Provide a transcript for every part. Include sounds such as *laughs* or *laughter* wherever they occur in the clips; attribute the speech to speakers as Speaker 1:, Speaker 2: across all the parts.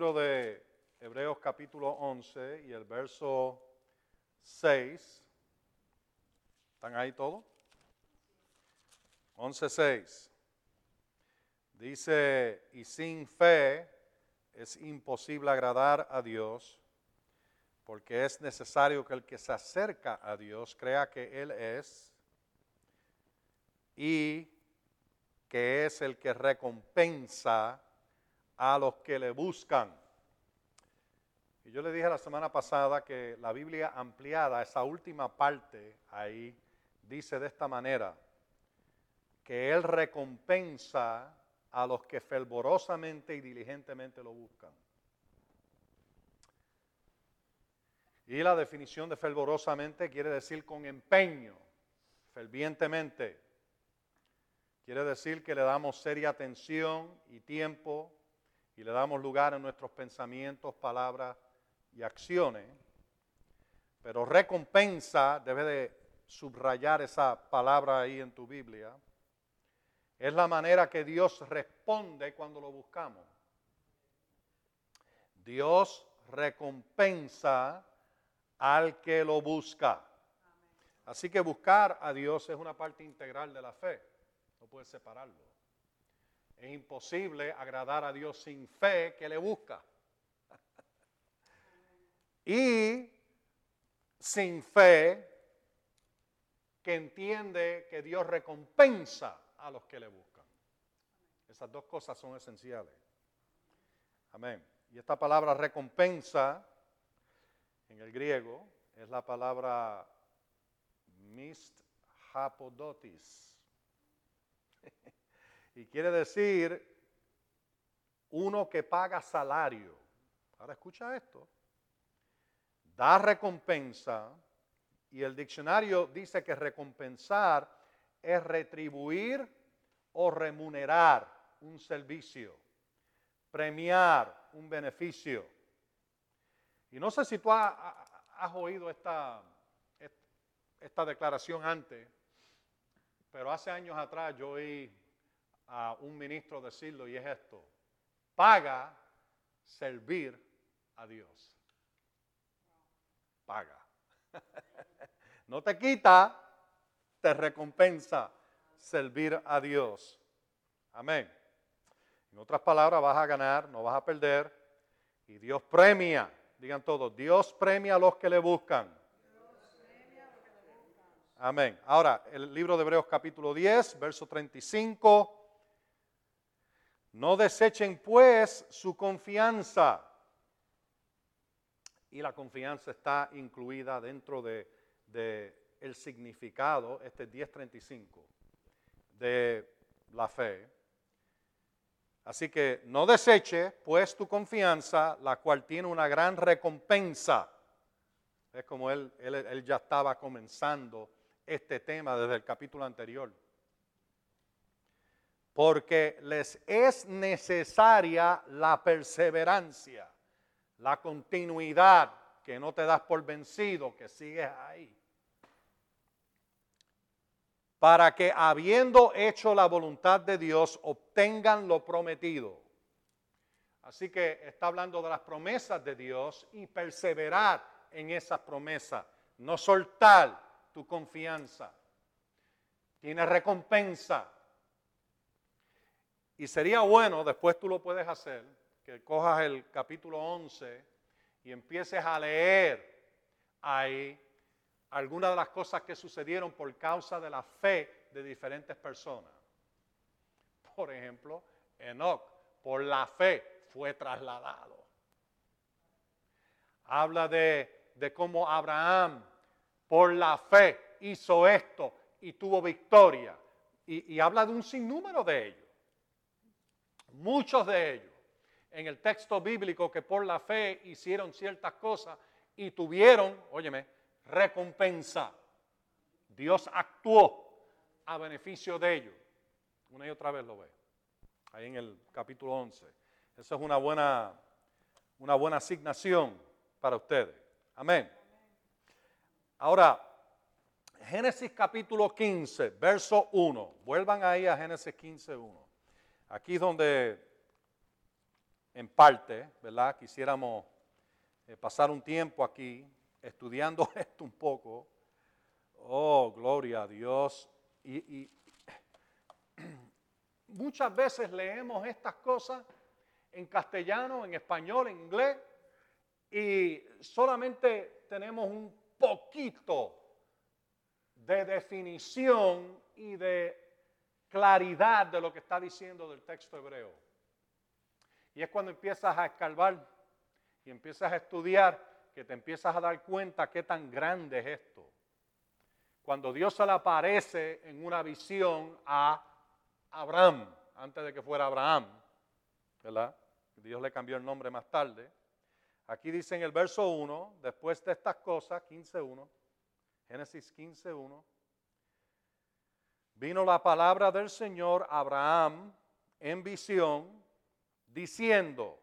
Speaker 1: de Hebreos capítulo 11 y el verso 6. ¿Están ahí todos? 11.6. Dice, y sin fe es imposible agradar a Dios, porque es necesario que el que se acerca a Dios crea que Él es y que es el que recompensa a los que le buscan. Y yo le dije la semana pasada que la Biblia ampliada, esa última parte ahí, dice de esta manera, que Él recompensa a los que fervorosamente y diligentemente lo buscan. Y la definición de fervorosamente quiere decir con empeño, fervientemente. Quiere decir que le damos seria atención y tiempo y le damos lugar en nuestros pensamientos, palabras y acciones. Pero recompensa, debe de subrayar esa palabra ahí en tu Biblia, es la manera que Dios responde cuando lo buscamos. Dios recompensa al que lo busca. Así que buscar a Dios es una parte integral de la fe. No puedes separarlo. Es imposible agradar a Dios sin fe que le busca. *laughs* y sin fe que entiende que Dios recompensa a los que le buscan. Esas dos cosas son esenciales. Amén. Y esta palabra recompensa en el griego es la palabra mist hapodotis. *laughs* y quiere decir uno que paga salario. Ahora escucha esto. Da recompensa y el diccionario dice que recompensar es retribuir o remunerar un servicio, premiar un beneficio. Y no sé si tú has, oído esta, esta declaración antes, pero hace años atrás yo oí a un ministro decirlo y es esto, paga servir a Dios. Paga. *laughs* No te quita, te recompensa servir a Dios. Amén. En otras palabras, vas a ganar, no vas a perder. Y Dios premia, digan todos, Dios premia a los que le buscan. Amén. Ahora, el libro de Hebreos capítulo 10, verso 35. No desechen pues su confianza. Y la confianza está incluida dentro de, el significado, este 1035, de la fe. Así que no deseche pues tu confianza, la cual tiene una gran recompensa. Es como él, él ya estaba comenzando este tema desde el capítulo anterior. Porque les es necesaria la perseverancia, la continuidad, que no te das por vencido, que sigues ahí para que habiendo hecho la voluntad de Dios obtengan lo prometido. Así que está hablando de las promesas de Dios y perseverar en esas promesas, no soltar tu confianza. Tiene recompensa. Y sería bueno, después tú lo puedes hacer, que cojas el capítulo 11 y empieces a leer ahí algunas de las cosas que sucedieron por causa de la fe de diferentes personas. Por ejemplo, Enoch, por la fe, fue trasladado. Habla de, cómo Abraham, por la fe, hizo esto y tuvo victoria. Y, y habla de un sinnúmero de ellos. Muchos de ellos en el texto bíblico que por la fe hicieron ciertas cosas y tuvieron, óyeme, recompensa. Dios actuó a beneficio de ellos. Una y otra vez lo ve. Ahí en el capítulo 11. Esa es una buena, una buena asignación para ustedes. Amén. Ahora, Génesis capítulo 15, verso 1. Vuelvan ahí a Génesis 15, 1. Aquí es donde en parte, ¿verdad? Quisiéramos eh, pasar un tiempo aquí estudiando *laughs* esto un poco. Oh, gloria a Dios. Y, y *clears throat* muchas veces leemos estas cosas en castellano, en español, en inglés, y solamente tenemos un poquito de definición y de claridad de lo que está diciendo del texto hebreo. Y es cuando empiezas a escarbar y empiezas a estudiar que te empiezas a dar cuenta qué tan grande es esto. Cuando Dios se le aparece en una visión a Abraham, antes de que fuera Abraham, ¿verdad? Dios le cambió el nombre más tarde. Aquí dice en el verso 1, después de estas cosas, 15.1, Génesis 15.1, vino la palabra del Señor a Abraham en visión, diciendo,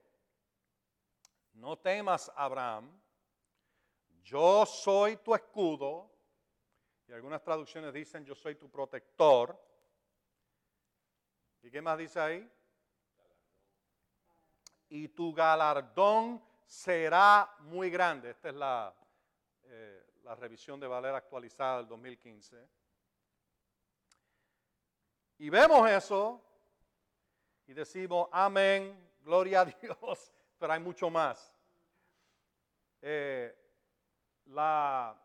Speaker 1: no temas, Abraham, yo soy tu escudo, y algunas traducciones dicen, yo soy tu protector. ¿Y qué más dice ahí? Y tu galardón será muy grande. Esta es la, eh, revisión de Valera actualizada del 2015. Y vemos eso y decimos, amén, gloria a Dios, *laughs* pero hay mucho más. Eh, la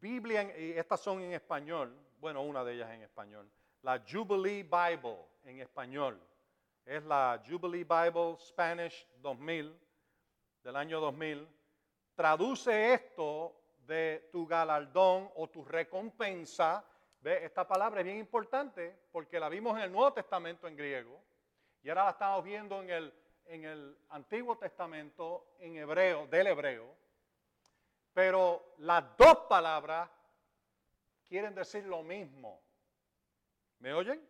Speaker 1: Biblia, y estas son en español, bueno, una de ellas en español, la Jubilee Bible en español, es la Jubilee Bible Spanish 2000, del año 2000, traduce esto de tu galardón o tu recompensa. ¿Ve? Esta palabra es bien importante porque la vimos en el Nuevo Testamento en griego y ahora la estamos viendo en el, en el Antiguo Testamento en hebreo, del hebreo. Pero las dos palabras quieren decir lo mismo. ¿Me oyen?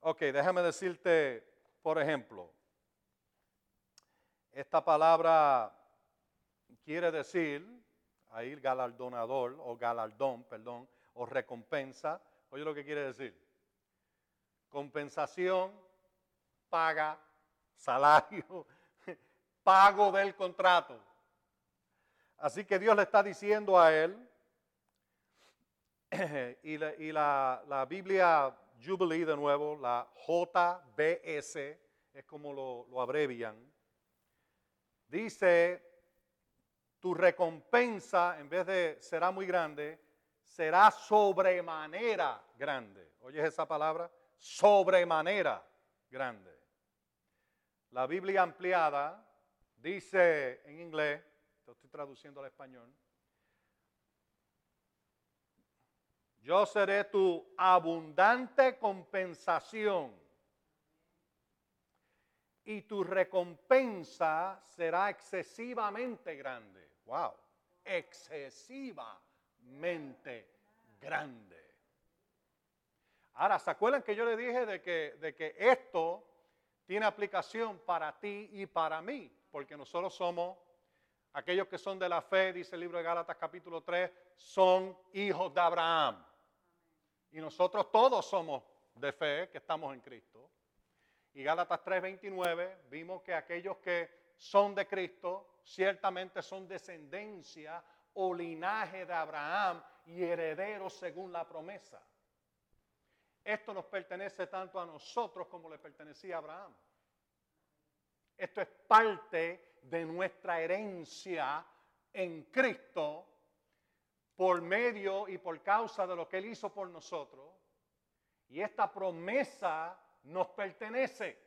Speaker 1: Ok, déjame decirte, por ejemplo, esta palabra quiere decir, ahí galardonador o galardón, perdón, o recompensa. Oye lo que quiere decir. Compensación, paga, salario, *laughs* pago del contrato. Así que Dios le está diciendo a él, *clears throat* y, la, la, Biblia Jubilee de nuevo, la JBS, es como lo, lo abrevian, dice, tu recompensa, en vez de será muy grande, será sobremanera grande. ¿Oyes esa palabra? Sobremanera grande. La Biblia ampliada dice en inglés, lo estoy traduciendo al español, yo seré tu abundante compensación y tu recompensa será excesivamente grande. Wow, excesivamente grande. Ahora, ¿se acuerdan que yo le dije de que, de que esto tiene aplicación para ti y para mí, porque nosotros somos aquellos que son de la fe, dice el libro de Gálatas capítulo 3, son hijos de Abraham. Y nosotros todos somos de fe, que estamos en Cristo. Y Gálatas 3:29 vimos que aquellos que son de Cristo ciertamente son descendencia o linaje de Abraham y herederos según la promesa. Esto nos pertenece tanto a nosotros como le pertenecía a Abraham. Esto es parte de nuestra herencia en Cristo por medio y por causa de lo que Él hizo por nosotros. Y esta promesa nos pertenece.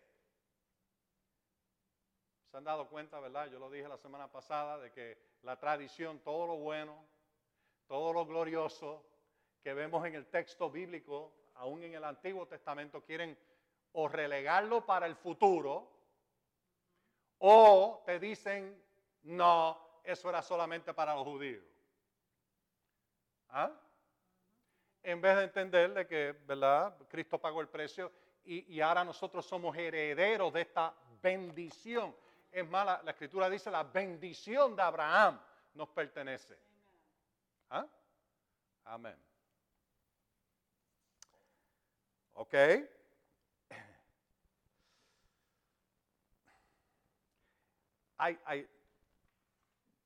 Speaker 1: ¿Se han dado cuenta, verdad? Yo lo dije la semana pasada, de que la tradición, todo lo bueno, todo lo glorioso que vemos en el texto bíblico, aún en el Antiguo Testamento, quieren o relegarlo para el futuro, o te dicen, no, eso era solamente para los judíos. ¿Ah? En vez de entender de que, ¿verdad? Cristo pagó el precio y, y ahora nosotros somos herederos de esta bendición. Es más, la, escritura dice, la bendición de Abraham nos pertenece. ¿Ah? Amén. ¿Ok? hay, hay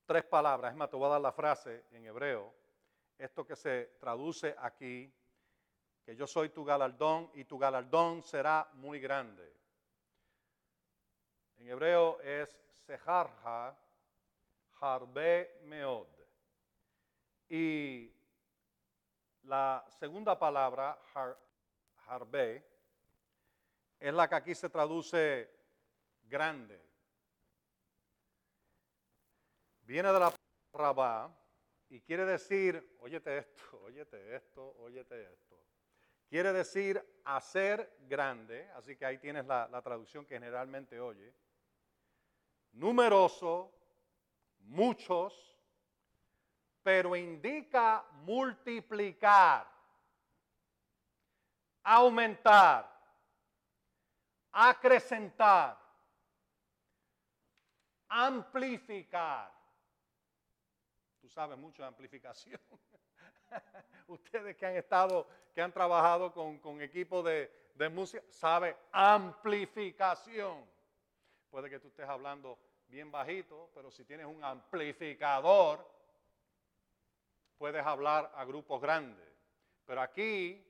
Speaker 1: tres palabras, es más, te voy a dar la frase en hebreo, esto que se traduce aquí, que yo soy tu galardón y tu galardón será muy grande. En hebreo es sejarja harbe meod. Y la segunda palabra, harbe, es la que aquí se traduce grande. Viene de la rabá y quiere decir, óyete esto, *laughs* óyete esto, óyete esto. Quiere decir hacer grande, así que ahí tienes la traducción que generalmente oye. Numeroso, muchos, pero indica multiplicar, aumentar, acrecentar, amplificar. Tú sabes mucho de amplificación. *laughs* Ustedes que han estado, que han trabajado con, equipos de, de música, sabe amplificación. Puede que tú estés hablando bien bajito, pero si tienes un amplificador, puedes hablar a grupos grandes. Pero aquí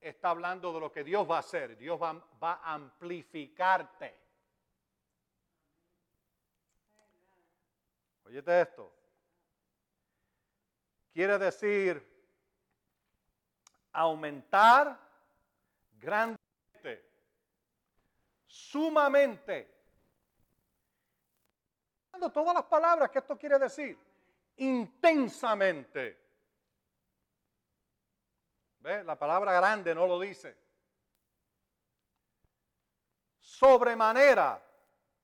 Speaker 1: está hablando de lo que Dios va a hacer. Dios va, a amplificarte. Oyete esto. Quiere decir aumentar grandemente, sumamente. Todas las palabras que esto quiere decir, intensamente. ¿Ve? La palabra grande no lo dice. Sobremanera.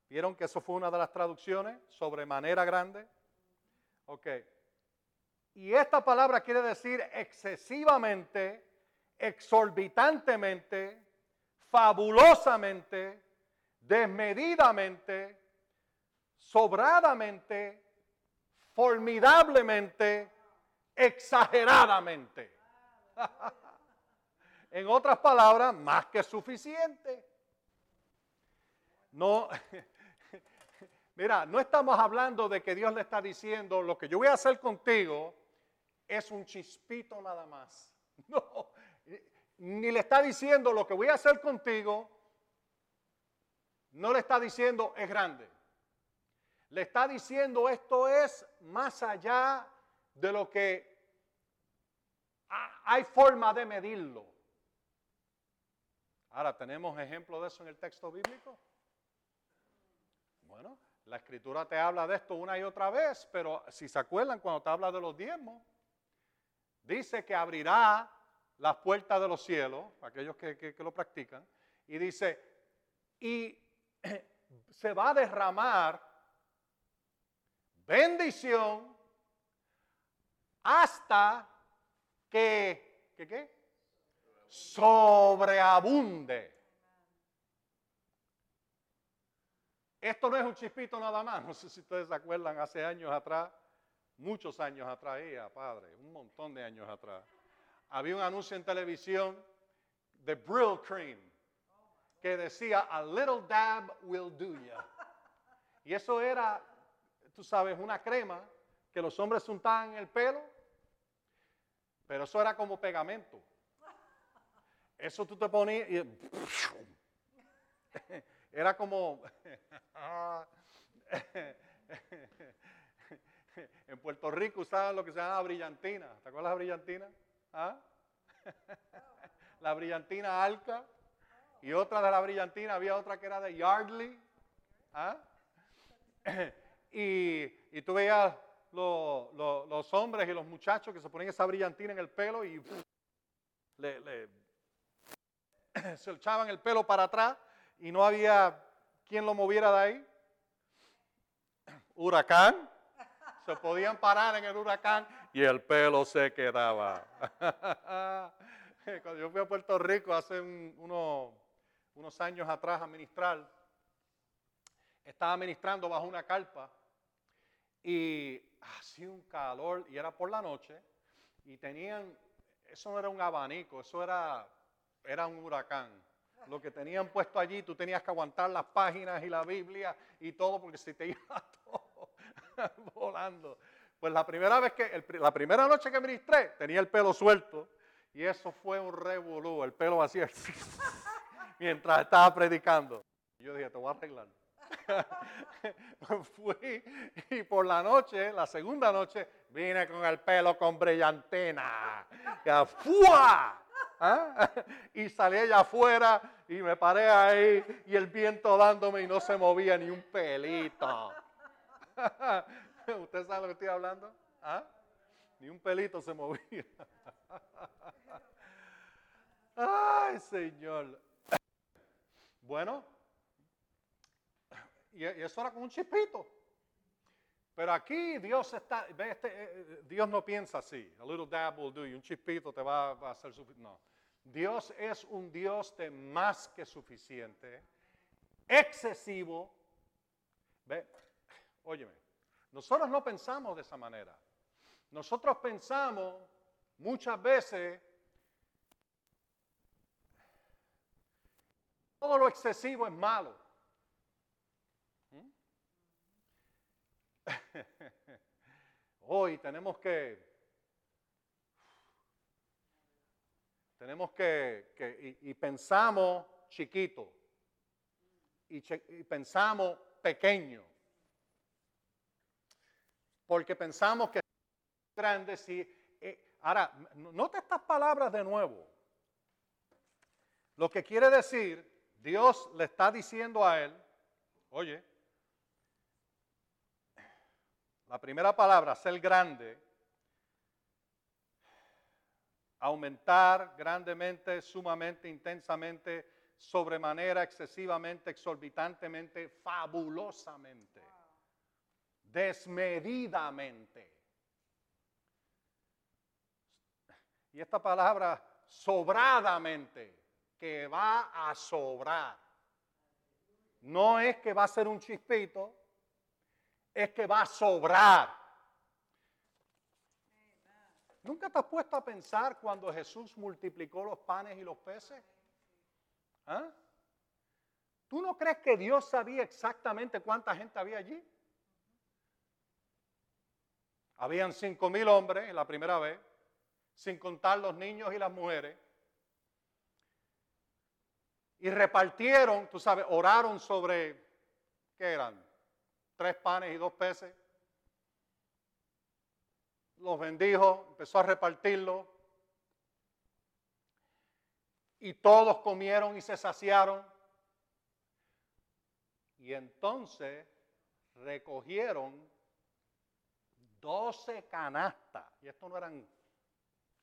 Speaker 1: ¿Vieron que eso fue una de las traducciones? Sobremanera grande. Ok. Y esta palabra quiere decir excesivamente, exorbitantemente, fabulosamente, desmedidamente, sobradamente, formidablemente, exageradamente. *laughs* en otras palabras, más que suficiente. No, *laughs* mira, no estamos hablando de que Dios le está diciendo lo que yo voy a hacer contigo es un chispito nada más. *laughs* No, ni le está diciendo lo que voy a hacer contigo, no le está diciendo es grande. Le está diciendo esto es más allá de lo que hay forma de medirlo. Ahora, ¿tenemos ejemplo de eso en el texto bíblico? Bueno, la escritura te habla de esto una y otra vez, pero si se acuerdan cuando te habla de los diezmos, dice que abrirá las puertas de los cielos, aquellos que, lo practican, y dice, y *coughs* se va a derramar bendición hasta que, ¿qué qué? Sobreabunde. Esto no es un chispito nada más, no sé si ustedes se acuerdan, hace años atrás muchos años atrás, padre, un montón de años atrás, había un anuncio en televisión de Brill Cream que decía, a little dab will do ya. Y eso era, tú sabes, una crema que los hombres untaban en el pelo, pero eso era como pegamento. Eso tú te ponías y *laughs* era como *laughs* en Puerto Rico usaban lo que se llama brillantina. ¿Te acuerdas la brillantina? ¿Ah? *laughs* la brillantina alca. Y otra de la brillantina, había otra que era de Yardley. ¿Ah? *clears throat* y, y tú veías los hombres y los muchachos que se ponían esa brillantina en el pelo y le, *clears throat* se echaban el pelo para atrás y no había quien lo moviera de ahí. *clears throat* Huracán se podían parar en el huracán y el pelo se quedaba. *laughs* Cuando yo fui a Puerto Rico hace unos años atrás a ministrar, estaba ministrando bajo una carpa y hacía un calor y era por la noche y tenían, eso no era un abanico, eso era, era un huracán. lo que tenían puesto allí, tú tenías que aguantar las páginas y la Biblia y todo, porque si te *laughs* iba todo volando. Pues la primera vez que, la primera noche que ministré, tenía el pelo suelto y eso fue un revolú, el pelo así, *laughs* mientras estaba predicando. Yo dije, te voy a arreglar. *laughs* Fui y por la noche, la segunda noche, vine con el pelo con brillantina. ¡Fua! ¿Ah? *laughs* Y salí allá afuera y me paré ahí y el viento dándome y no se movía ni un pelito. *laughs* ¿Usted sabe lo que estoy hablando? ¿Ah? Ni un pelito se movía. Ay, Señor. Bueno, y eso era con un chispito. Pero aquí Dios está, este, eh, eh, Dios no piensa así. A little dab will do you. Un chispito te va, a hacer suficiente. No. Dios es un Dios de más que suficiente, excesivo. Ve, óyeme, nosotros no pensamos de esa manera. Nosotros pensamos muchas veces todo lo excesivo es malo. *laughs* Hoy tenemos que, tenemos que, y, pensamos chiquito, y, pensamos pequeño, porque pensamos que grande si... Eh, ahora, nota estas palabras de nuevo. Lo que quiere decir, Dios le está diciendo a él, oye, la primera palabra, ser grande, aumentar grandemente, sumamente, intensamente, sobremanera, excesivamente, exorbitantemente, fabulosamente, desmedidamente. Y esta palabra, sobradamente, que va a sobrar. No es que va a ser un chispito, es que va a sobrar. ¿Nunca te has puesto a pensar cuando Jesús multiplicó los panes y los peces? ¿Ah? ¿Tú no crees que Dios sabía exactamente cuánta gente había allí? Habían cinco mil hombres la primera vez, sin contar los niños y las mujeres. Y repartieron, tú sabes, oraron sobre, ¿qué eran? tres panes y dos peces. Los bendijo, empezó a repartirlo. Y todos comieron y se saciaron. Y entonces recogieron doce canastas. Y esto no eran,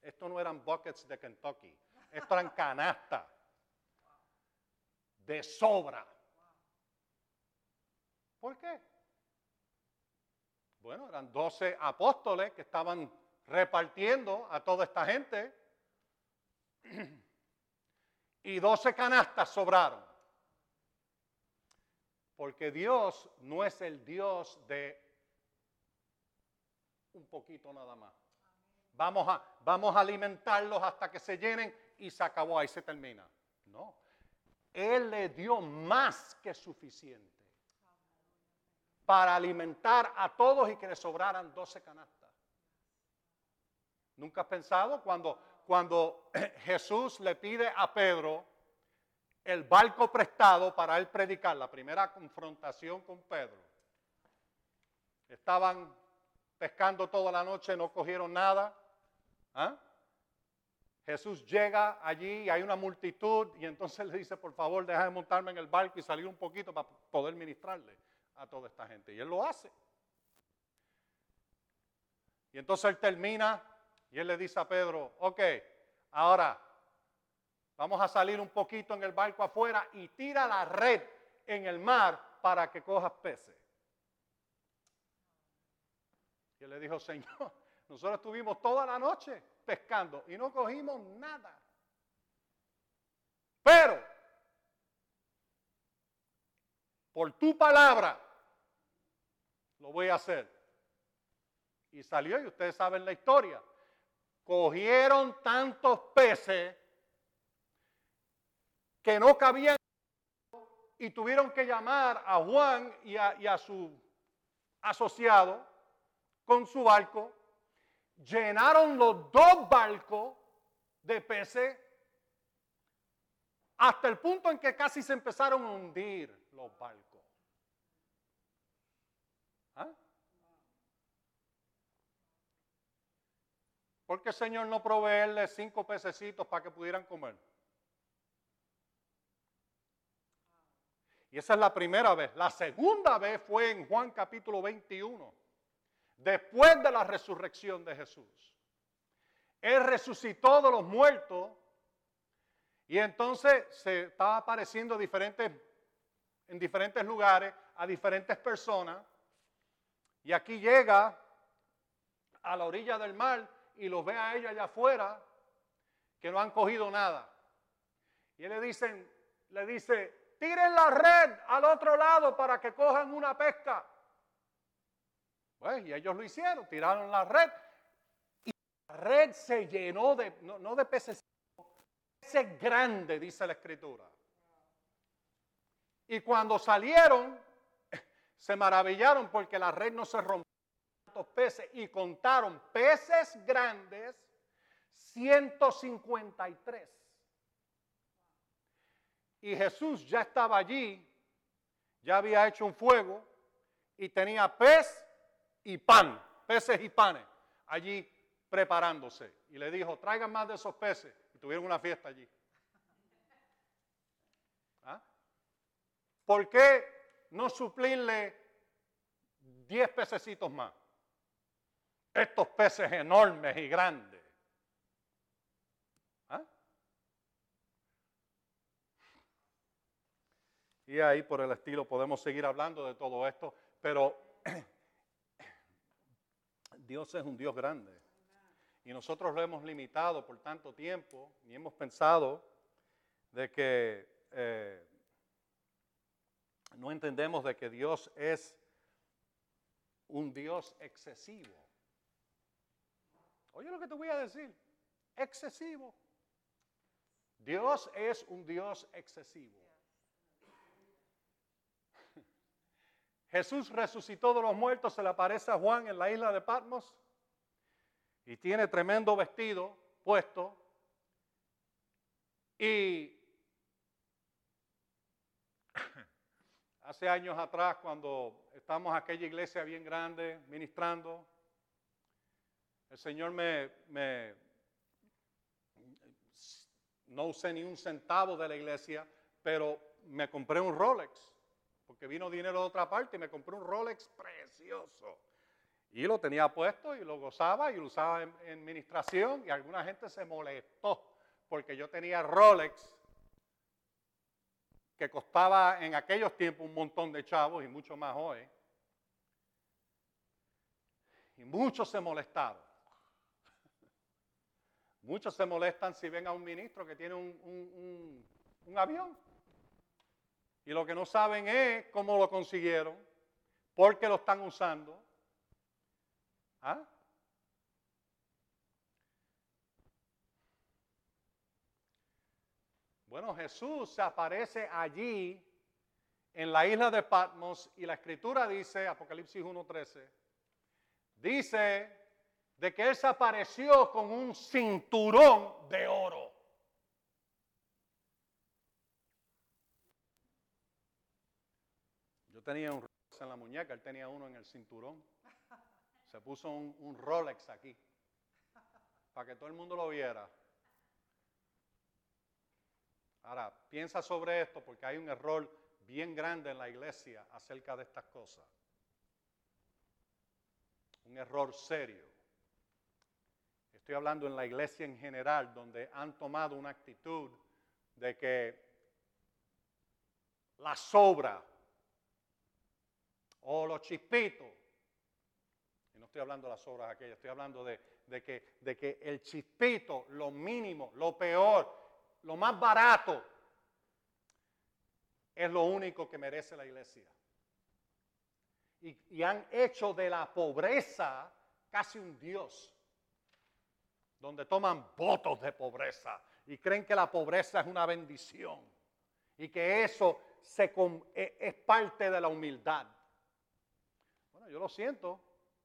Speaker 1: esto no eran buckets de Kentucky. Esto eran canastas de sobra. ¿Por qué? Bueno, eran doce apóstoles que estaban repartiendo a toda esta gente *clears throat* y doce canastas sobraron. Porque Dios no es el Dios de un poquito nada más. Vamos a, vamos a alimentarlos hasta que se llenen y se acabó, ahí se termina. Él le dio más que suficiente para alimentar a todos y que le sobraran 12 canastas. ¿Nunca has pensado cuando, cuando *clears throat* Jesús le pide a Pedro el barco prestado para él predicar, la primera confrontación con Pedro? Estaban pescando toda la noche, no cogieron nada. ¿Ah? Jesús llega allí y hay una multitud y entonces le dice, por favor, deja de montarme en el barco y salir un poquito para poder ministrarle a toda esta gente. Y él lo hace. Y entonces él termina y él le dice a Pedro, ok, ahora vamos a salir un poquito en el barco afuera y tira la red en el mar para que cojas peces. Y él le dijo, Señor, *laughs* nosotros estuvimos toda la noche pescando y no cogimos nada. Pero, por tu palabra, lo voy a hacer. Y salió y ustedes saben la historia. Cogieron tantos peces que no cabían y tuvieron que llamar a Juan y a, su asociado con su barco. Llenaron los dos barcos de peces hasta el punto en que casi se empezaron a hundir los barcos. ¿Ah? ¿Por qué el Señor no proveerle cinco pececitos para que pudieran comer? Y esa es la primera vez. La segunda vez fue en Juan capítulo 21, después de la resurrección de Jesús. Él resucitó de los muertos y entonces se estaba apareciendo diferentes, en diferentes lugares a diferentes personas. Y aquí llega a la orilla del mar y los ve a ella allá afuera que no han cogido nada. Y le dicen, le dice, tiren la red al otro lado para que cojan una pesca. Pues, y ellos lo hicieron, tiraron la red. Y la red se llenó de, no, de peces, peces grandes, dice la escritura. Y cuando salieron, *laughs* se maravillaron porque la red no se rompió tantos peces y contaron peces grandes 153. Y Jesús ya estaba allí, ya había hecho un fuego y tenía pez y pan, peces y panes, allí preparándose. Y le dijo, traigan más de esos peces. Y tuvieron una fiesta allí. ¿Ah? ¿Por qué no suplirle diez pececitos más? Estos peces enormes y grandes. Y ahí por el estilo podemos seguir hablando de todo esto, pero *clears throat* Dios es un Dios grande. Y nosotros lo hemos limitado por tanto tiempo y hemos pensado de que eh, no entendemos de que Dios es un Dios excesivo. Oye lo que te voy a decir, excesivo. Dios es un Dios excesivo. Jesús resucitó de los muertos, se le aparece a Juan en la isla de Patmos y tiene tremendo vestido puesto. Y *coughs* hace años atrás, cuando estamos en aquella iglesia bien grande, ministrando, el Señor me, me no usé ni un centavo de la iglesia, pero me compré un Rolex porque vino dinero de otra parte y me compré un Rolex precioso. Y lo tenía puesto y lo gozaba y lo usaba en, en administración y alguna gente se molestó porque yo tenía Rolex que costaba en aquellos tiempos un montón de chavos y mucho más hoy. Y muchos se molestaron. *laughs* Muchos se molestan si ven a un ministro que tiene un, un avión. Y lo que no saben es cómo lo consiguieron, por qué lo están usando. ¿Ah? Bueno, Jesús se aparece allí en la isla de Patmos y la escritura dice, Apocalipsis 1.13, dice de que él se apareció con un cinturón de oro. Tenía un Rolex en la muñeca, él tenía uno en el cinturón. Se puso un, Rolex aquí, para que todo el mundo lo viera. Ahora, piensa sobre esto porque hay un error bien grande en la iglesia acerca de estas cosas. Un error serio. Estoy hablando en la iglesia en general, donde han tomado una actitud de que la sobra o los chispitos. Y no estoy hablando de las obras aquellas, estoy hablando de, que, el chispito, lo mínimo, lo peor, lo más barato, es lo único que merece la iglesia. Y, y, han hecho de la pobreza casi un Dios, donde toman votos de pobreza y creen que la pobreza es una bendición. Y que eso se, e, es parte de la humildad. Yo lo siento,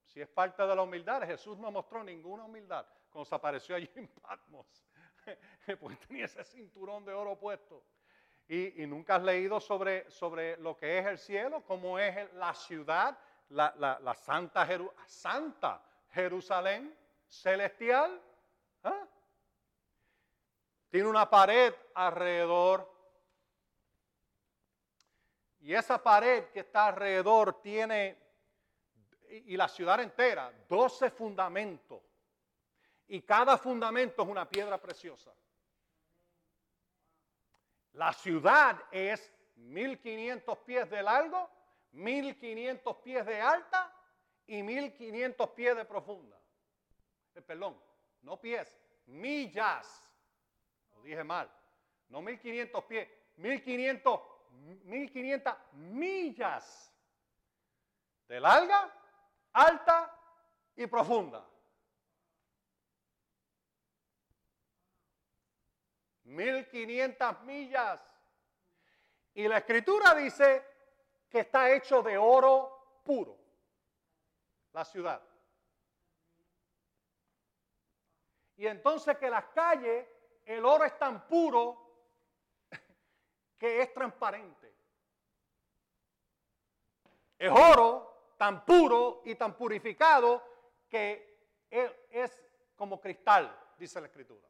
Speaker 1: si es parte de la humildad, Jesús no mostró ninguna humildad cuando se apareció allí en Patmos, *laughs* porque tenía ese cinturón de oro puesto. Y, nunca has leído sobre, sobre lo que es el cielo, cómo es la ciudad, la, Santa, Santa Jerusalén celestial. ¿Ah? Tiene una pared alrededor. Y esa pared que está alrededor tiene, y la ciudad entera, 12 fundamentos. Y cada fundamento es una piedra preciosa. La ciudad es 1500 pies de largo, 1500 pies de alta y 1500 pies de profunda. Eh, perdón, no pies, millas. Lo dije mal. No 1500 pies, 1500, 1500 millas de larga, alta y profunda. 1500 millas. Y la escritura dice que está hecho de oro puro, la ciudad. Y entonces que las calles, el oro es tan puro que es transparente. Es oro tan puro y tan purificado que es como cristal, dice la escritura.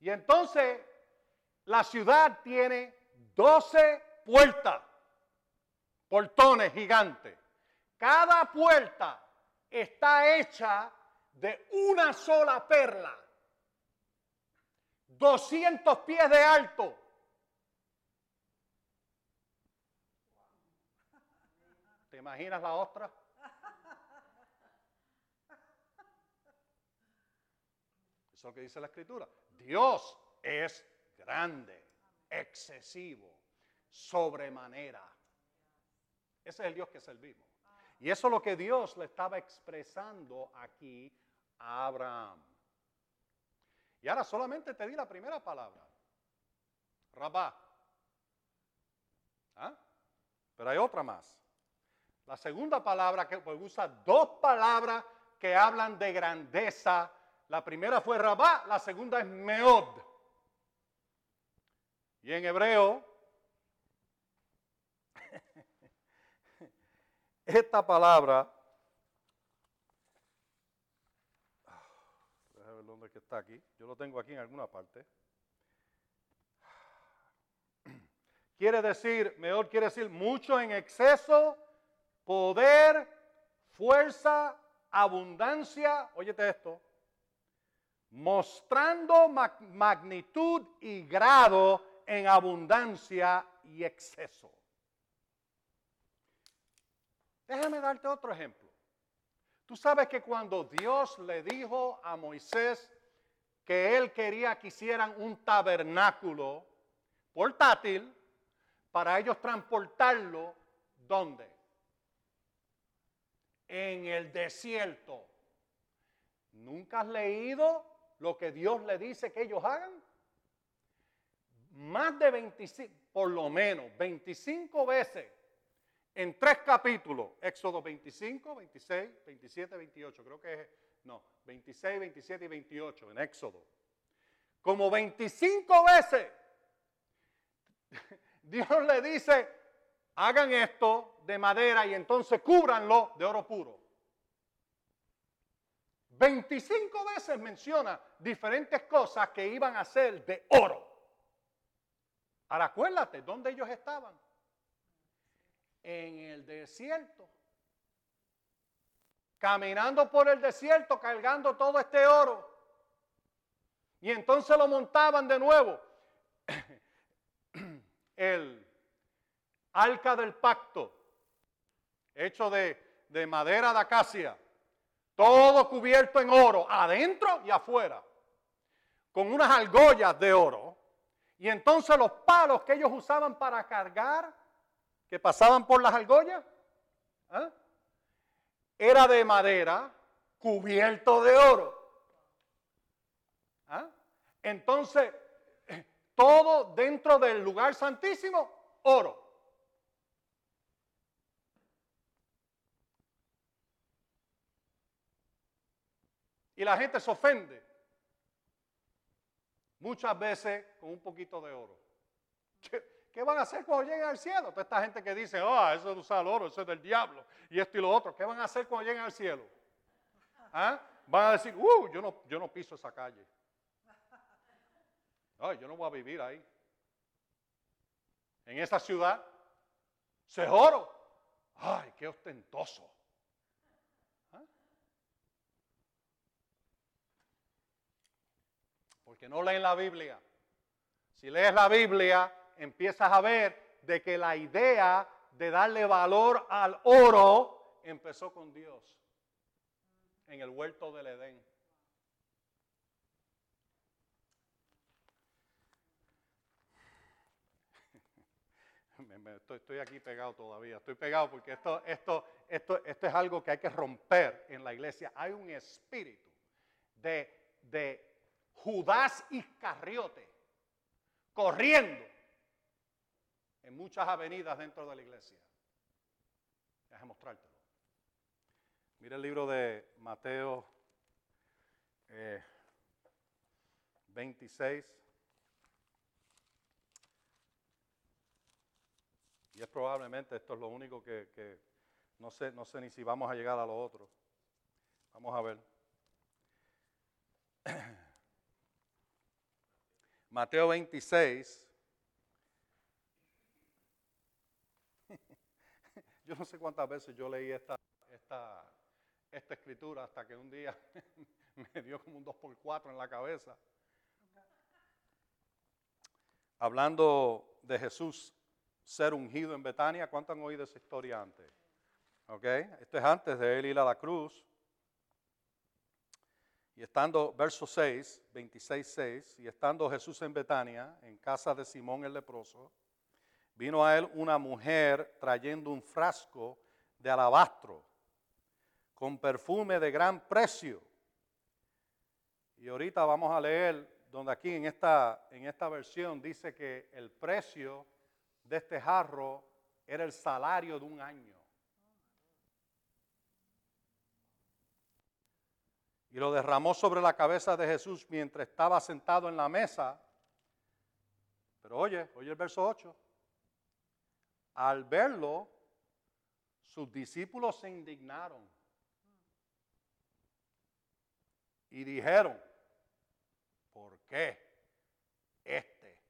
Speaker 1: Y entonces la ciudad tiene 12 puertas, portones gigantes. Cada puerta está hecha de una sola perla, 200 pies de alto. ¿Te imaginas la otra? Eso es lo que dice la escritura. Dios es grande, excesivo, sobremanera. Ese es el Dios que servimos. Y eso es lo que Dios le estaba expresando aquí a Abraham. Y ahora solamente te di la primera palabra. Rabá. ¿Ah? Pero hay otra más. La segunda palabra que pues, usa dos palabras que hablan de grandeza la primera fue Rabá, la segunda es Meod. Y en hebreo, *laughs* esta palabra, déjame ver dónde está aquí, yo lo tengo aquí en alguna parte. *clears throat* Quiere decir, Meod quiere decir mucho en exceso, poder, fuerza, abundancia, óyete esto, mostrando magnitud y grado en abundancia y exceso. Déjame darte otro ejemplo. Tú sabes que cuando Dios le dijo a Moisés que él quería que hicieran un tabernáculo portátil para ellos transportarlo, ¿dónde? En el desierto. ¿Nunca has leído lo que Dios le dice que ellos hagan? Más de 25, por lo menos 25 veces en tres capítulos, Éxodo 25, 26, 27, 28, creo que es, no, 26, 27 y 28 en Éxodo. Como 25 veces *laughs* Dios le dice, hagan esto de madera y entonces cúbranlo de oro puro. 25 veces menciona diferentes cosas que iban a ser de oro. Ahora acuérdate, ¿dónde ellos estaban? En el desierto. Caminando por el desierto, cargando todo este oro. Y entonces lo montaban de nuevo. *clears throat* El arca del pacto, hecho de, de madera de acacia todo cubierto en oro, adentro y afuera, con unas argollas de oro. Y entonces los palos que ellos usaban para cargar, que pasaban por las argollas, ¿ah? era de madera cubierto de oro. ¿Ah? Entonces, todo dentro del lugar santísimo, oro. Y la gente se ofende. Muchas veces con un poquito de oro. *laughs* ¿Qué, van a hacer cuando lleguen al cielo? Toda esta gente que dice, oh, eso es usar oro, eso es del diablo, y esto y lo otro. ¿Qué van a hacer cuando lleguen al cielo? ¿Ah? Van a decir, uh, yo no, yo no piso esa calle. *laughs* Ay, yo no voy a vivir ahí. En esa ciudad, se oro. Ay, qué ostentoso. Porque no leen la Biblia. Si lees la Biblia, empiezas a ver de que la idea de darle valor al oro empezó con Dios en el huerto del Edén. *laughs* Estoy, aquí pegado todavía, estoy pegado porque esto, esto, esto, esto es algo que hay que romper en la iglesia. Hay un espíritu de, de Judás Iscariote, corriendo en muchas avenidas dentro de la iglesia. Déjame mostrártelo. Mira el libro de Mateo 26. Eh, y es probablemente esto es lo único que, que no, sé, no sé ni si vamos a llegar a lo otro. Vamos a ver. *clears throat* Mateo 26. *laughs* Yo no sé cuántas veces yo leí esta, esta, esta escritura hasta que un día *laughs* me dio como un 2 por 4 en la cabeza. Hablando de Jesús ser ungido en Betania, ¿cuántos han oído esa historia antes? ¿Ok? Esto es antes de él ir a la cruz. Y estando, verso 6, 26, 6, y estando Jesús en Betania, en casa de Simón el leproso, vino a él una mujer trayendo un frasco de alabastro con perfume de gran precio. Y ahorita vamos a leer donde aquí en esta, en esta versión dice que el precio de este jarro era el salario de un año. Y lo derramó sobre la cabeza de Jesús mientras estaba sentado en la mesa. Pero oye, oye el verso 8. Al verlo, sus discípulos se indignaron y dijeron, ¿por qué este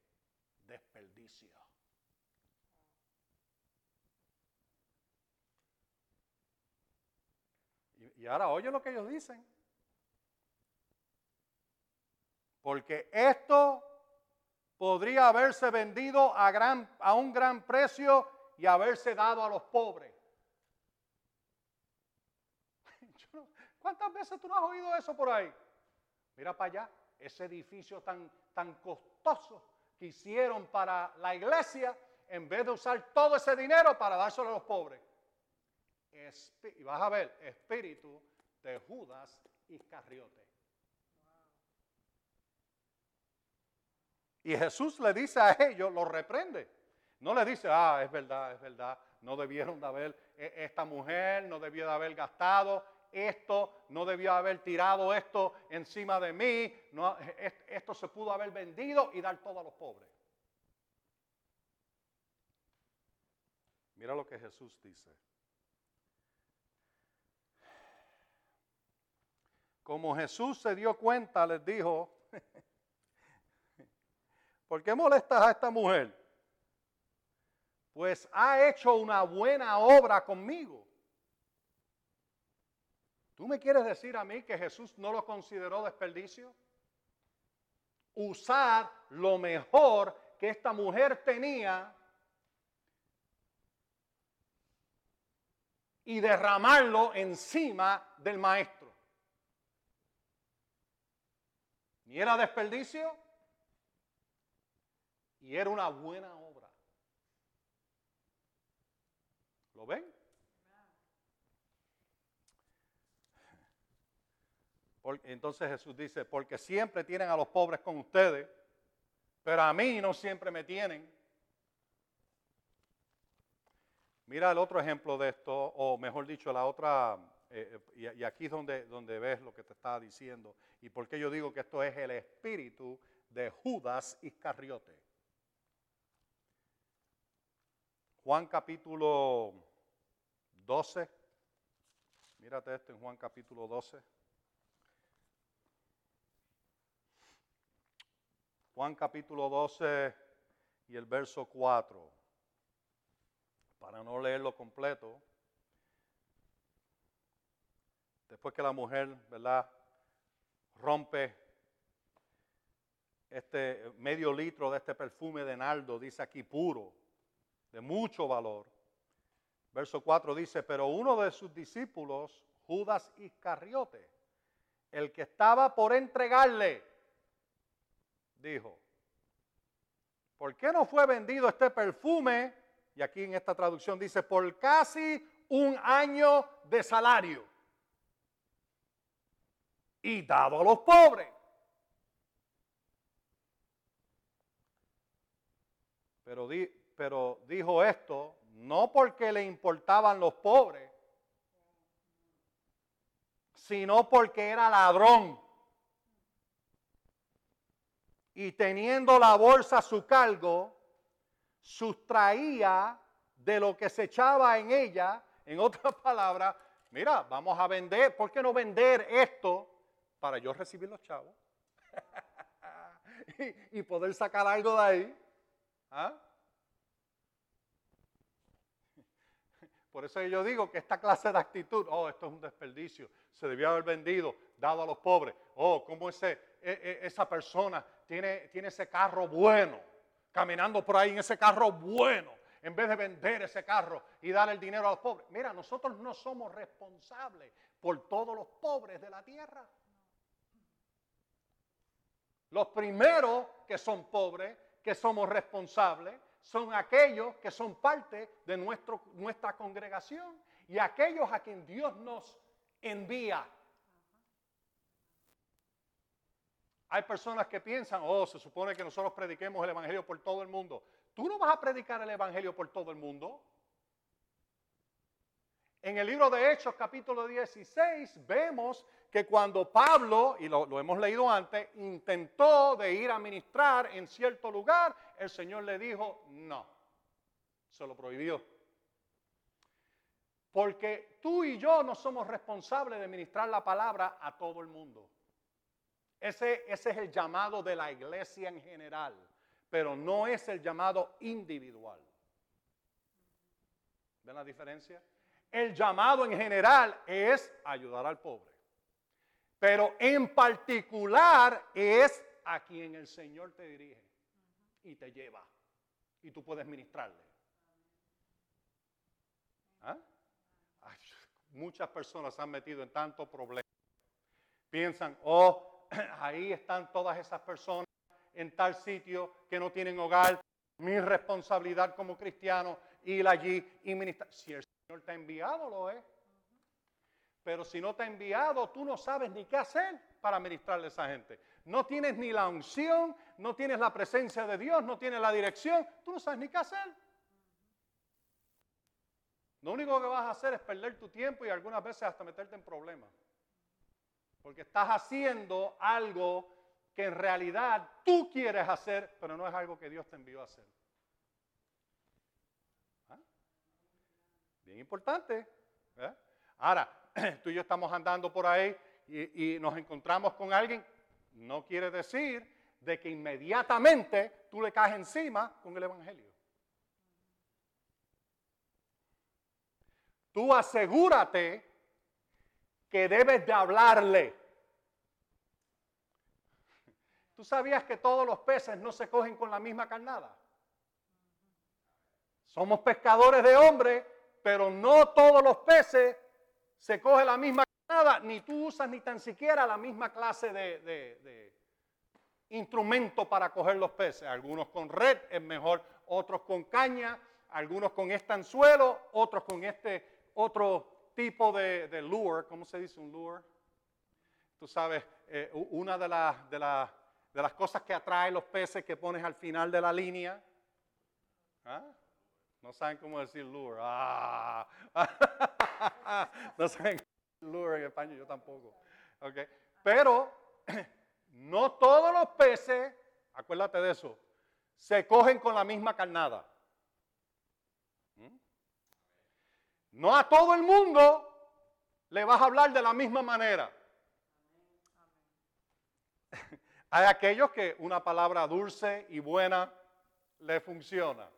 Speaker 1: desperdicio? Y, y ahora oye lo que ellos dicen. Porque esto podría haberse vendido a, un gran precio y haberse dado a los pobres. *laughs* ¿Cuántas veces tú no has oído eso por ahí? Mira para allá, ese edificio tan, tan costoso que hicieron para la iglesia, en vez de usar todo ese dinero para dárselo a los pobres. y vas a ver, espíritu de Judas Iscariote. Y Jesús le dice a ellos, lo reprende. No le dice, ah, es verdad, es verdad, no debieron de haber, e, esta mujer no debió de haber gastado esto, no debió haber tirado esto encima de mí, no, esto se pudo haber vendido y dar todo a los pobres. Mira lo que Jesús dice. Como Jesús se dio cuenta, les dijo, *laughs* ¿Por qué molestas a esta mujer? Pues ha hecho una buena obra conmigo. ¿Tú me quieres decir a mí que Jesús no lo consideró desperdicio? Usar lo mejor que esta mujer tenía y derramarlo encima del maestro. ¿Ni era desperdicio? Y era una buena obra. ¿Lo ven? entonces Jesús dice, porque siempre tienen a los pobres con ustedes, pero a mí no siempre me tienen. Mira el otro ejemplo de esto, o mejor dicho, la otra, eh, eh, y, aquí es donde, donde ves lo que te estaba diciendo, y por qué yo digo que esto es el espíritu de Judas Iscariote. Juan capítulo 12, mírate esto en Juan capítulo 12. Juan capítulo 12 y el verso 4 para no leerlo completo, después que la mujer, ¿verdad?, rompe este medio litro de este perfume de nardo, dice aquí puro, de mucho valor. Verso 4 dice, pero uno de sus discípulos, Judas Iscariote, el que estaba por entregarle, dijo, ¿por qué no fue vendido este perfume y aquí en esta traducción dice, por casi un año de salario. Y dado a los pobres. Pero, pero dijo esto no porque le importaban los pobres, sino porque era ladrón. Y teniendo la bolsa a su cargo, sustraía de lo que se echaba en ella, en otras *laughs* palabras, mira, vamos a vender, ¿por qué no vender esto para yo recibir los chavos? *laughs* y, poder sacar algo de ahí. ¿Ah? Por eso yo digo que esta clase de actitud, oh, esto es un desperdicio, se debió haber vendido, dado a los pobres. Oh, cómo ese, e, e, esa persona tiene, tiene ese carro bueno caminando por ahí en ese carro bueno, en vez de vender ese carro y dar el dinero a los pobres. Mira, nosotros no somos responsables por todos los pobres de la tierra. Los primeros que son pobres, que somos responsables, son aquellos que son parte de nuestro, nuestra congregación y aquellos a quien Dios nos envía Hay personas que piensan, oh, se supone que nosotros prediquemos el Evangelio por todo el mundo. Tú no vas a predicar el Evangelio por todo el mundo. En el libro de Hechos, capítulo 16, vemos que cuando Pablo, y lo, hemos leído antes, intentó de ir a ministrar en cierto lugar, el Señor le dijo, no, se lo prohibió. Porque tú y yo no somos responsables de ministrar la palabra a todo el mundo. Ese, es el llamado de la iglesia en general, pero no es el llamado individual. ¿Ven la diferencia? El llamado en general es ayudar al pobre, pero en particular es a quien el Señor te dirige y te lleva y tú puedes ministrarle. ¿Ah? muchas personas han metido en tanto problema. Piensan, oh, *clears throat* ahí están todas esas personas en tal sitio que no tienen hogar. Mi responsabilidad como cristiano ir allí y ministrar. Si el Señor te ha enviado, lo es. Pero si no te ha enviado, tú no sabes ni qué hacer para ministrarle a esa gente. No tienes ni la unción, no tienes la presencia de Dios, no tienes la dirección, tú no sabes ni qué hacer. Lo único que vas a hacer es perder tu tiempo y algunas veces hasta meterte en problemas. Porque estás haciendo algo que en realidad tú quieres hacer, pero no es algo que Dios te envió a hacer. ¿Ah? Bien importante. Ahora, *clears throat* tú y yo estamos andando por ahí y, nos encontramos con alguien, no quiere decir de que inmediatamente tú le caes encima con el Evangelio. Tú asegúrate que debes de hablarle. ¿Tú sabías que todos los peces no se cogen con la misma carnada? Somos pescadores de hombres, pero no todos los peces se cogen la misma carnada, ni tú usas ni tan siquiera la misma clase de, instrumento para coger los peces. Algunos con red es mejor, otros con caña, algunos con este anzuelo, otros con este otro tipo de, lure, ¿cómo se dice un lure? Tú sabes, eh, una de las de las cosas que atraen los peces que pones al final de la línea. ¿Ah? No saben cómo decir lure. Ah. *laughs* no saben lure en español, yo tampoco. Pero *clears throat* no todos los peces, acuérdate de eso, se cogen con la misma carnada. ¿Mm? No a todo el mundo le vas a hablar de la misma manera. *laughs* Hay aquellos que una palabra dulce y buena le funciona.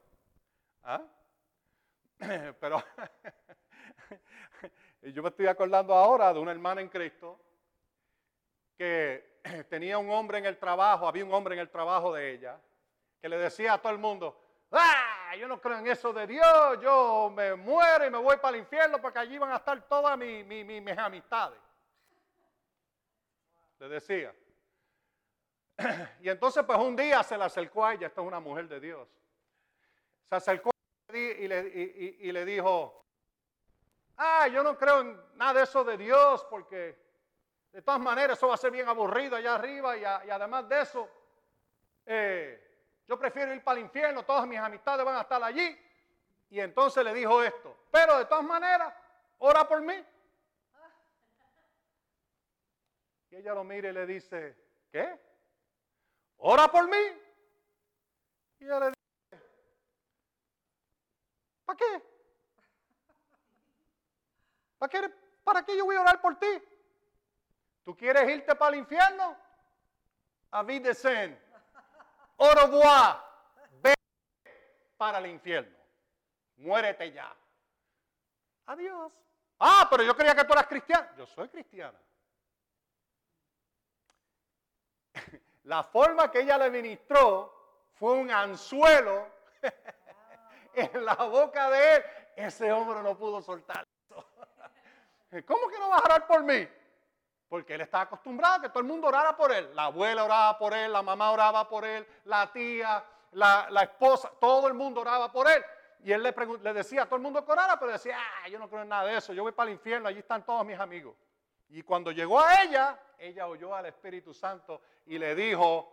Speaker 1: ¿Ah? *clears throat* Pero *laughs* yo me estoy acordando ahora de una hermana en Cristo que *clears throat* tenía un hombre en el trabajo, había un hombre en el trabajo de ella, que le decía a todo el mundo, ¡ah! Yo no creo en eso de Dios, yo me muero y me voy para el infierno porque allí van a estar todas mis, mis amistades. Le decía. *clears throat* Y entonces pues un día se le acercó a ella, esta es una mujer de Dios. Se acercó y y, le dijo, ah, yo no creo en nada de eso de Dios porque de todas maneras eso va a ser bien aburrido allá arriba y, además de eso, eh, yo prefiero ir para el infierno, todas mis amistades van a estar allí. Y entonces le dijo esto, pero de todas maneras, ora por mí. Y ella lo mira y le dice, ¿qué? Ora por mí. Y ella le dice, ¿para qué? ¿Para qué, ¿Para qué yo voy a orar por ti? ¿Tú quieres irte para el infierno? A de sen. Au revoir. Ve para el infierno. Muérete ya. Adiós. Ah, pero yo creía que tú eras cristiana. Yo soy cristiana. La forma que ella le ministró fue un anzuelo *laughs* en la boca de él. Ese hombre no pudo soltar. ¿Cómo que no vas a orar por mí? Porque él estaba acostumbrado a que todo el mundo orara por él. La abuela oraba por él, la mamá oraba por él, la tía, la, esposa, todo el mundo oraba por él. Y él le, le, decía a todo el mundo que orara, pero decía, ah, yo no creo en nada de eso, yo voy para el infierno, allí están todos mis amigos. Y cuando llegó a ella, ella oyó al Espíritu Santo y le dijo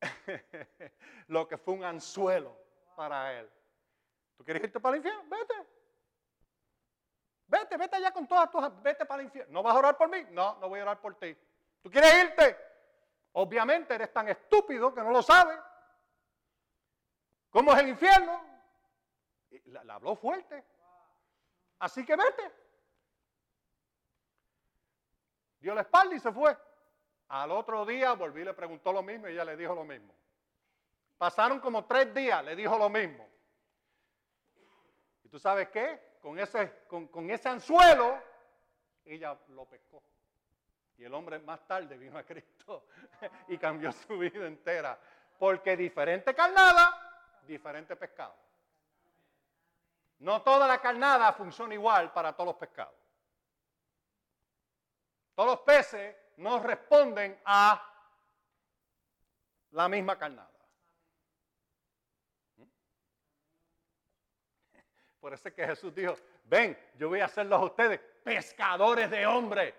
Speaker 1: *laughs* lo que fue un anzuelo para él. ¿Tú quieres irte para el infierno? Vete. Vete, vete allá con todas tus... Vete para el infierno. ¿No vas a orar por mí? No, no voy a orar por ti. ¿Tú quieres irte? Obviamente eres tan estúpido que no lo sabes. ¿Cómo es el infierno? la, habló fuerte. Así que vete. Dio la espalda y se fue. Al otro día volví y le preguntó lo mismo y ella le dijo lo mismo. Pasaron como tres días, le dijo lo mismo. ¿Y tú sabes qué? Con ese, con, ese anzuelo, ella lo pescó. Y el hombre más tarde vino a Cristo *laughs* y cambió su vida entera. Porque diferente carnada, diferente pescado. No toda la carnada funciona igual para todos los pescados. Todos los peces no responden a la misma carnada. Por eso es que Jesús dijo, ven, yo voy a hacerlos a ustedes pescadores de hombres.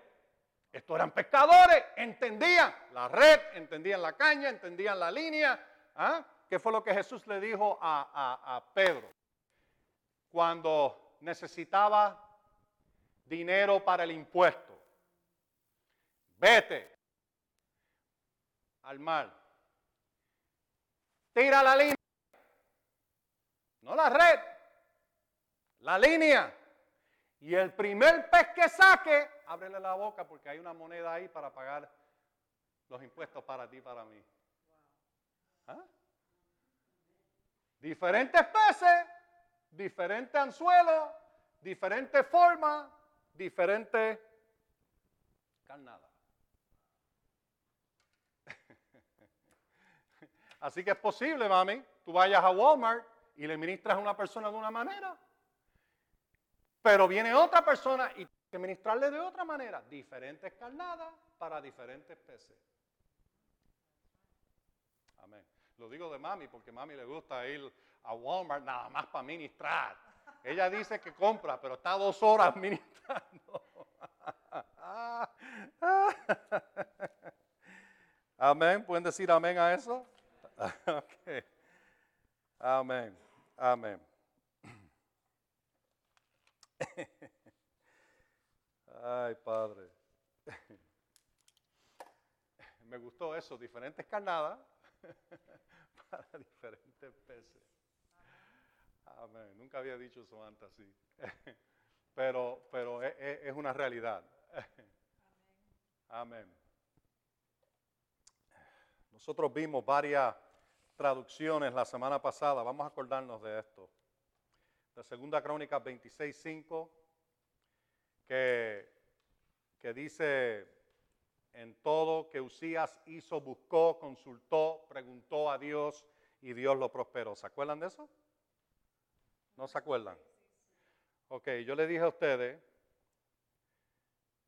Speaker 1: Estos eran pescadores, entendían la red, entendían la caña, entendían la línea. ¿ah? ¿Qué fue lo que Jesús le dijo a, a Pedro? Cuando necesitaba dinero para el impuesto. Vete al mar. Tira la línea. No la red, la línea. Y el primer pez que saque, ábrele la boca porque hay una moneda ahí para pagar los impuestos para ti y para mí. ¿Ah? Diferentes peces, diferente anzuelo, diferente forma, diferente carnada. *laughs* Así que es posible, mami, tú vayas a Walmart y le ministras a una persona de una manera pero viene otra persona y que ministrarle de otra manera. Diferentes carnadas para diferentes peces. Amén. Lo digo de mami porque mami le gusta ir a Walmart nada más para ministrar. Ella dice que compra, pero está dos horas ministrando. *laughs* Amén. ¿Pueden decir amén a eso? *laughs* ok. Amén. Amén. Ay, Padre. Me gustó eso, diferentes carnadas *laughs* para diferentes peces. Amén. Nunca había dicho eso antes así. Pero, pero es, una realidad. Amén. Nosotros vimos varias traducciones la semana pasada. Vamos a acordarnos de esto. La segunda crónica 26.5, que, que dice en todo que Usías hizo, buscó, consultó, preguntó a Dios y Dios lo prosperó. ¿Se acuerdan de eso? ¿No se acuerdan? Ok, yo le dije a ustedes,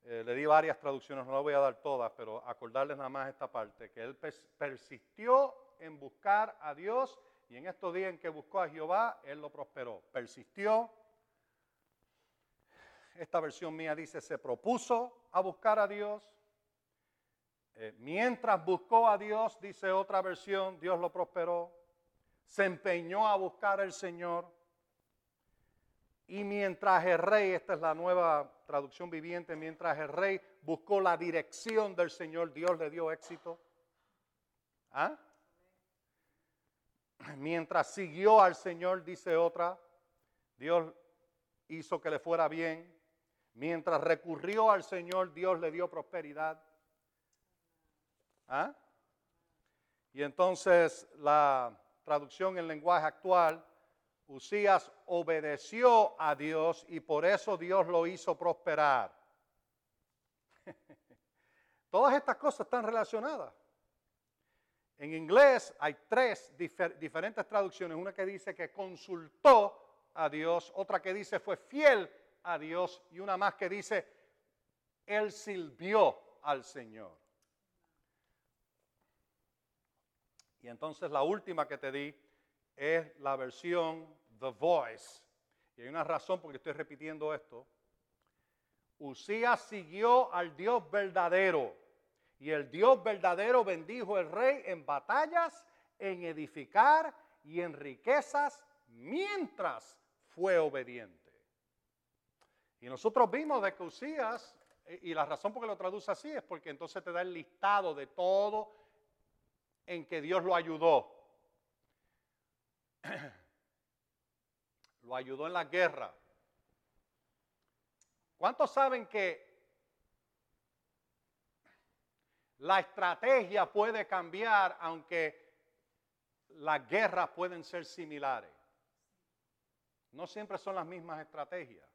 Speaker 1: eh, le di varias traducciones, no las voy a dar todas, pero acordarles nada más esta parte, que él persistió en buscar a Dios y en estos días en que buscó a Jehová, él lo prosperó. Persistió. Esta versión mía dice, se propuso a buscar a Dios. Eh, mientras buscó a Dios, dice otra versión, Dios lo prosperó. Se empeñó a buscar al Señor. Y mientras el rey, esta es la nueva traducción viviente, mientras el rey buscó la dirección del Señor, Dios le dio éxito. ¿Ah? Mientras siguió al Señor, dice otra, Dios hizo que le fuera bien. Mientras recurrió al Señor, Dios le dio prosperidad. ¿Ah? Y entonces la traducción en lenguaje actual, Usías obedeció a Dios y por eso Dios lo hizo prosperar. *laughs* Todas estas cosas están relacionadas. En inglés hay tres diferentes traducciones. Una que dice que consultó a Dios, otra que dice fue fiel a Dios y una más que dice, él sirvió al Señor. Y entonces la última que te di es la versión The Voice. Y hay una razón por que estoy repitiendo esto. Usías siguió al Dios verdadero y el Dios verdadero bendijo el rey en batallas, en edificar y en riquezas mientras fue obediente. Y nosotros vimos de que Usías, y la razón por que lo traduce así es porque entonces te da el listado de todo en que Dios lo ayudó. *clears throat* lo ayudó en la guerra. ¿Cuántos saben que La estrategia puede cambiar aunque las guerras pueden ser similares. No siempre son las mismas estrategias.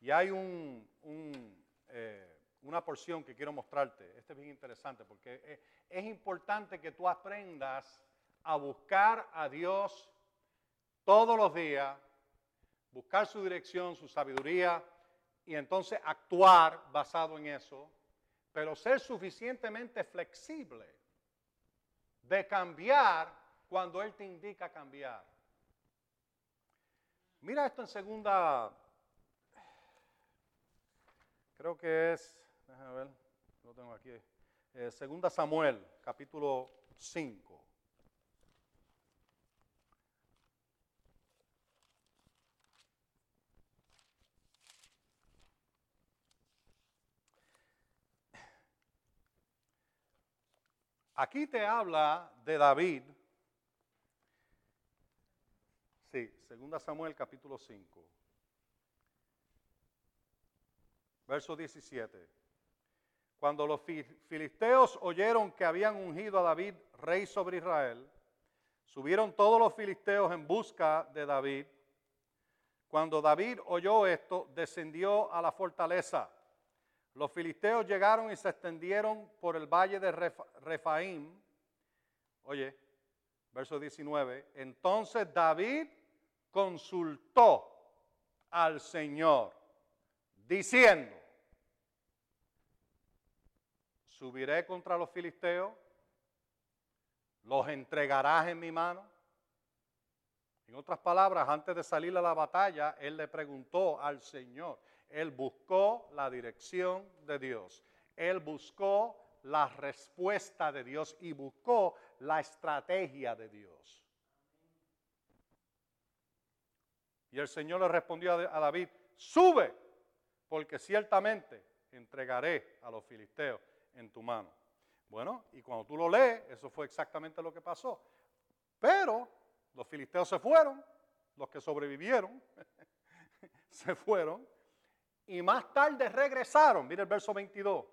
Speaker 1: Y hay eh, una porción que quiero mostrarte. Este es bien interesante porque es, es importante que tú aprendas a buscar a Dios todos los días, buscar su dirección, su sabiduría y entonces actuar basado en eso pero ser suficientemente flexible de cambiar cuando Él te indica cambiar. Mira esto en segunda, creo que es, déjame ver, lo tengo aquí, eh, segunda Samuel, capítulo 5. Aquí te habla de David. Sí, 2 Samuel capítulo 5. Verso 17. Cuando los filisteos oyeron que habían ungido a David rey sobre Israel, subieron todos los filisteos en busca de David. Cuando David oyó esto, descendió a la fortaleza los filisteos llegaron y se extendieron por el valle de Refaim. Oye, verso 19. Entonces David consultó al Señor, diciendo, subiré contra los filisteos, los entregarás en mi mano. En otras palabras, antes de salir a la batalla, él le preguntó al Señor, él buscó la dirección de Dios. Él buscó la respuesta de Dios y buscó la estrategia de Dios. Y el Señor le respondió a David, sube, porque ciertamente entregaré a los filisteos en tu mano. Bueno, y cuando tú lo lees, eso fue exactamente lo que pasó. Pero los filisteos se fueron, los que sobrevivieron *laughs* se fueron, y más tarde regresaron. Mira el verso 22.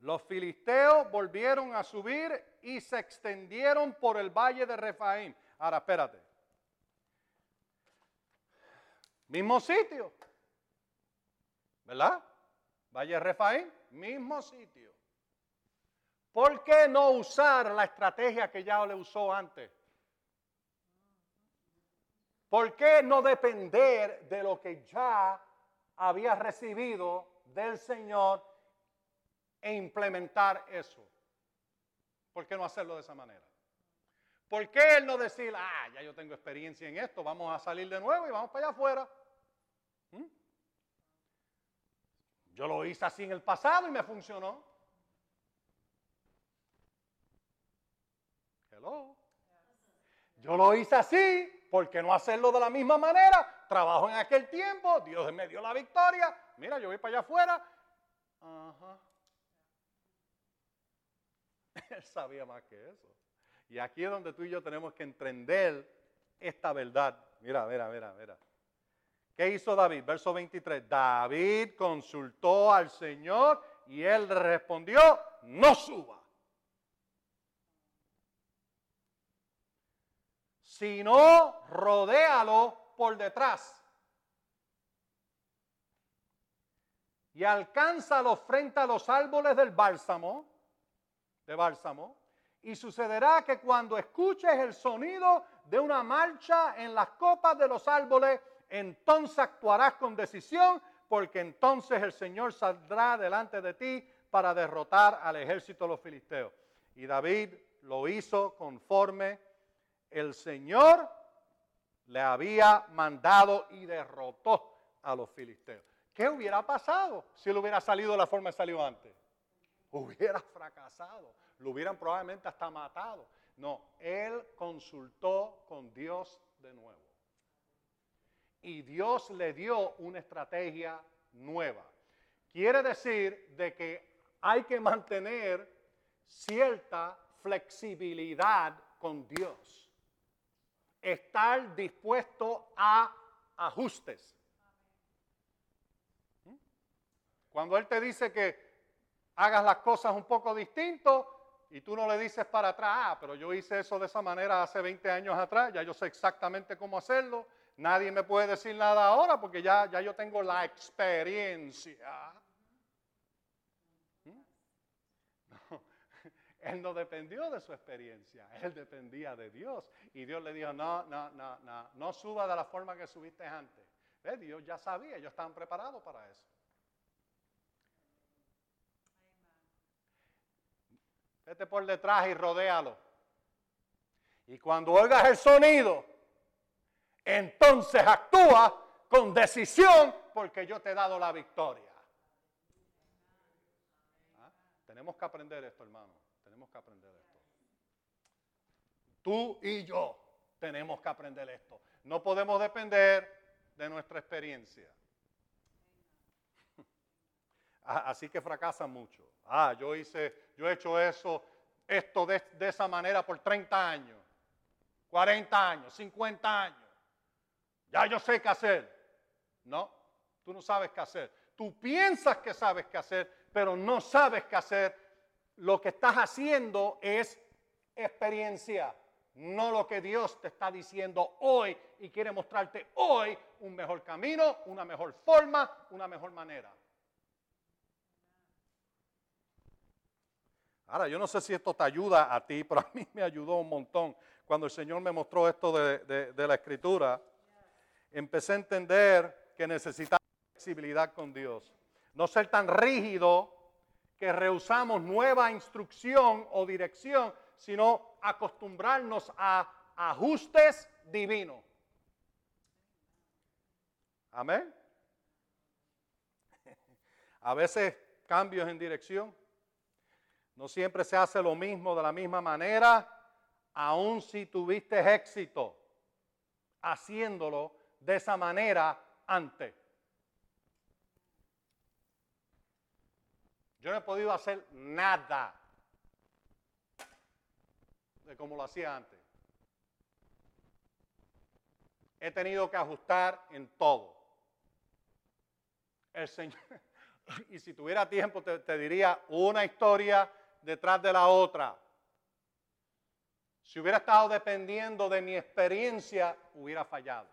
Speaker 1: Los filisteos volvieron a subir y se extendieron por el valle de Refaim. Ahora, espérate. Mismo sitio. ¿Verdad? Valle de Refaim, mismo sitio. ¿Por qué no usar la estrategia que ya le usó antes? ¿Por qué no depender de lo que ya había recibido del Señor e implementar eso? ¿Por qué no hacerlo de esa manera? ¿Por qué él no decir, ah, ya yo tengo experiencia en esto, vamos a salir de nuevo y vamos para allá afuera? ¿Mm? Yo lo hice así en el pasado y me funcionó. Hello. Yo lo hice así ¿por qué no hacerlo de la misma manera? Trabajo en aquel tiempo, Dios me dio la victoria, mira, yo voy para allá afuera. Ajá. *laughs* Él sabía más que eso. Y aquí es donde tú y yo tenemos que entender esta verdad. Mira, mira, mira, mira. ¿Qué hizo David? Verso 23. David consultó al Señor y él respondió, no suba. Sino rodéalo por detrás. Y alcánzalo frente a los árboles del bálsamo, de bálsamo, y sucederá que cuando escuches el sonido de una marcha en las copas de los árboles, entonces actuarás con decisión, porque entonces el Señor saldrá delante de ti para derrotar al ejército de los filisteos. Y David lo hizo conforme el Señor le había mandado y derrotó a los filisteos. ¿Qué hubiera pasado si él hubiera salido de la forma que salió antes? Hubiera fracasado, lo hubieran probablemente hasta matado. No, él consultó con Dios de nuevo. Y Dios le dio una estrategia nueva. Quiere decir de que hay que mantener cierta flexibilidad con Dios estar dispuesto a ajustes. ¿Mm? Cuando Él te dice que hagas las cosas un poco distinto y tú no le dices para atrás, ah, pero yo hice eso de esa manera hace 20 años atrás, ya yo sé exactamente cómo hacerlo, nadie me puede decir nada ahora porque ya, ya yo tengo la experiencia. Él no dependió de su experiencia, él dependía de Dios. Y Dios le dijo, no, no, no, no, no suba de la forma que subiste antes. Dios ya sabía, ellos estaban preparados para eso. Vete por detrás y rodéalo. Y cuando oigas el sonido, entonces actúa con decisión porque yo te he dado la victoria. ¿Ah? Tenemos que aprender esto, hermano. Que aprender esto. Tú y yo tenemos que aprender esto. No podemos depender de nuestra experiencia. *laughs* Así que fracasan mucho. Ah, yo hice, yo he hecho eso, esto de, de esa manera por 30 años, 40 años, 50 años. Ya yo sé qué hacer. No, tú no sabes qué hacer. Tú piensas que sabes qué hacer, pero no sabes qué hacer lo que estás haciendo es experiencia, no lo que Dios te está diciendo hoy y quiere mostrarte hoy un mejor camino, una mejor forma, una mejor manera. Ahora, yo no sé si esto te ayuda a ti, pero a mí *laughs* me ayudó un montón. Cuando el Señor me mostró esto de, la escritura, empecé a entender que necesitaba flexibilidad con Dios. No ser tan rígido que rehusamos nueva instrucción o dirección, sino acostumbrarnos a ajustes divinos. Amén. *laughs* A veces cambios en dirección, No siempre se hace lo mismo de la misma manera, aun si tuviste éxito haciéndolo de esa manera antes. Yo no he podido hacer nada de como lo hacía antes. He tenido que ajustar en todo. El Señor, *laughs* y si tuviera tiempo te, te diría una historia detrás de la otra. Si hubiera estado dependiendo de mi experiencia, hubiera fallado.